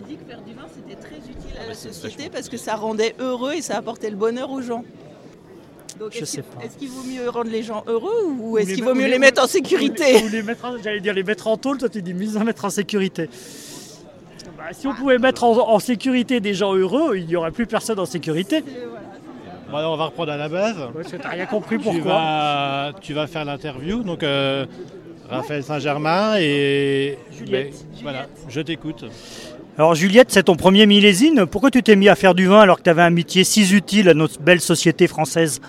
m'a dit que faire du vin c'était très utile à la société parce que ça rendait heureux et ça apportait le bonheur aux gens. Donc, Je est-ce sais qu'il- pas. Est-ce qu'il vaut mieux rendre les gens heureux ou est-ce qu'il vaut mieux ou les mettre en sécurité ou les mettre en- J'allais dire les mettre en tôle, toi tu dis mieux à mettre en sécurité. Bah, si on pouvait mettre en, en sécurité des gens heureux, il n'y aurait plus personne en sécurité. Bon, alors, on va reprendre à la base. Ouais, parce que t'as rien compris Tu pourquoi. vas, tu vas faire l'interview. Donc, euh, Raphaël Saint-Germain et. Juliette. Ben, voilà, je t'écoute. Alors Juliette, c'est ton premier millésime. Pourquoi tu t'es mis à faire du vin alors que tu avais un métier si utile à notre belle société française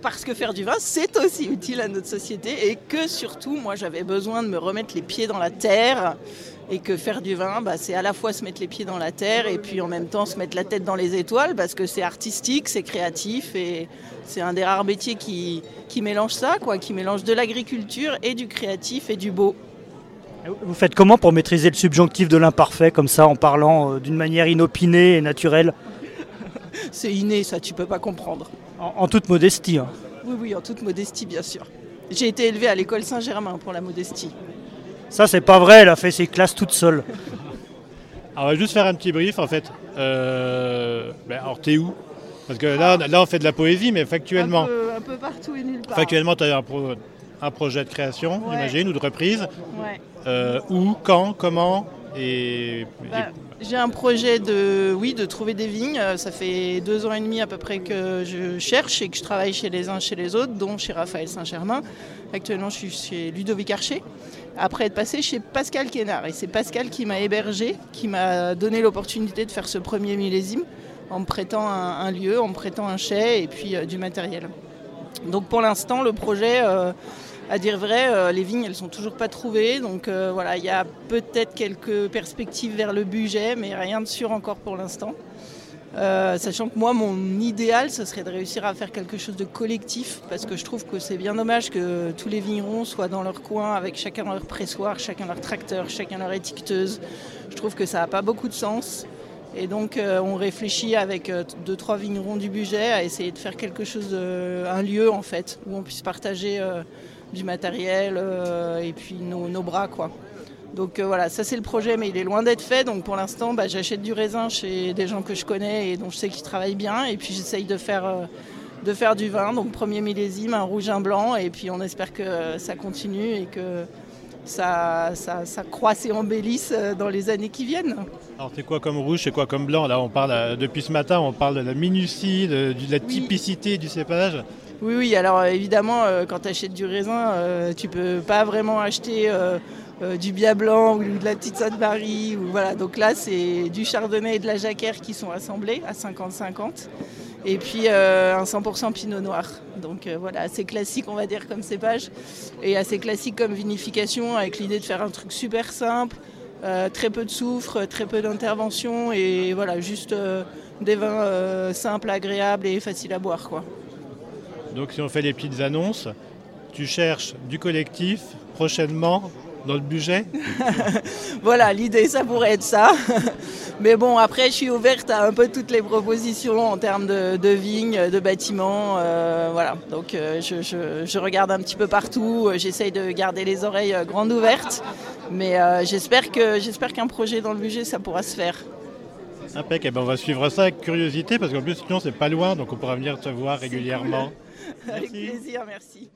Parce que faire du vin, c'est aussi utile à notre société et que surtout, moi, j'avais besoin de me remettre les pieds dans la terre et que faire du vin, bah, c'est à la fois se mettre les pieds dans la terre et puis en même temps se mettre la tête dans les étoiles parce que c'est artistique, c'est créatif et c'est un des rares métiers qui, qui mélange ça, quoi, qui mélange de l'agriculture et du créatif et du beau. Vous faites comment pour maîtriser le subjonctif de l'imparfait comme ça en parlant euh, d'une manière inopinée et naturelle C'est inné, ça, tu peux pas comprendre. en, en toute modestie hein. Oui, oui, en toute modestie, bien sûr. J'ai été élevée à l'école Saint-Germain pour la modestie. Ça c'est pas vrai, elle a fait ses classes toute seule. Alors, on va juste faire un petit brief en fait. Euh, ben, alors, t'es où? Parce que là, là, on fait de la poésie, mais factuellement, Un peu, un peu partout et nulle part. factuellement, tu as un, pro- un projet de création, Ouais. j'imagine, ou de reprise. Ouais. Euh, où, quand, comment et, Bah, et- J'ai un projet de, oui, de trouver des vignes. Euh, Ça fait deux ans et demi à peu près que je cherche et que je travaille chez les uns chez les autres, dont chez Raphaël Saint-Germain. Actuellement, je suis chez Ludovic Archer. Après être passé chez Pascal Kénard. Et c'est Pascal qui m'a hébergé, qui m'a donné l'opportunité de faire ce premier millésime en me prêtant un, un lieu, en me prêtant un chai et puis euh, du matériel. Donc pour l'instant, le projet, euh, à dire vrai, euh, les vignes, elles sont toujours pas trouvées. Donc euh, voilà, il y a peut-être quelques perspectives vers le budget, mais rien de sûr encore pour l'instant. Sachant que moi, mon idéal, ce serait de réussir à faire quelque chose de collectif, parce que je trouve que c'est bien dommage que tous les vignerons soient dans leur coin, avec chacun leur pressoir, chacun leur tracteur, chacun leur étiqueteuse. Je trouve que ça n'a pas beaucoup de sens. Et donc, euh, on réfléchit avec euh, deux, trois vignerons du budget à essayer de faire quelque chose, de- un lieu en fait, où on puisse partager euh, du matériel euh, et puis nos, nos bras, quoi. Donc euh, voilà, ça c'est le projet, mais il est loin d'être fait. Donc pour l'instant, bah, j'achète du raisin chez des gens que je connais et dont je sais qu'ils travaillent bien. Et puis j'essaye de faire, euh, de faire du vin. Donc premier millésime, un rouge, un blanc. Et puis on espère que euh, ça continue et que ça, ça, ça croisse et embellisse euh, dans les années qui viennent. alors, c'est quoi comme rouge, c'est quoi comme blanc? Là, on parle, euh, depuis ce matin, on parle de la minutie, de, de la Oui. typicité du cépage. Oui, oui, alors euh, évidemment, quand tu achètes du raisin, tu peux pas vraiment acheter du Bia Blanc ou de la petite Sainte-Marie. Voilà. Donc là, c'est du Chardonnay et de la Jacquère qui sont assemblés à 50-50. Et puis euh, un 100% Pinot Noir. Donc euh, voilà, assez classique, on va dire, comme cépage. Et assez classique comme vinification, avec l'idée de faire un truc super simple, euh, très peu de soufre, très peu d'intervention. Et voilà, juste des vins simples, agréables et faciles à boire, quoi. Donc, si on fait les petites annonces, tu cherches du collectif prochainement dans le budget. Voilà, l'idée, ça pourrait être ça. Mais bon, après, je suis ouverte à un peu toutes les propositions en termes de, de vignes, de bâtiments. euh, voilà, donc euh, je, je- je regarde un petit peu partout. J'essaye de garder les oreilles euh, grandes ouvertes. Mais euh, j'espère qu'un projet dans le budget, ça pourra se faire. Impec, eh ben, on va suivre ça avec curiosité parce qu'en plus, sinon, c'est pas loin, donc on pourra venir te voir régulièrement. Avec plaisir, merci.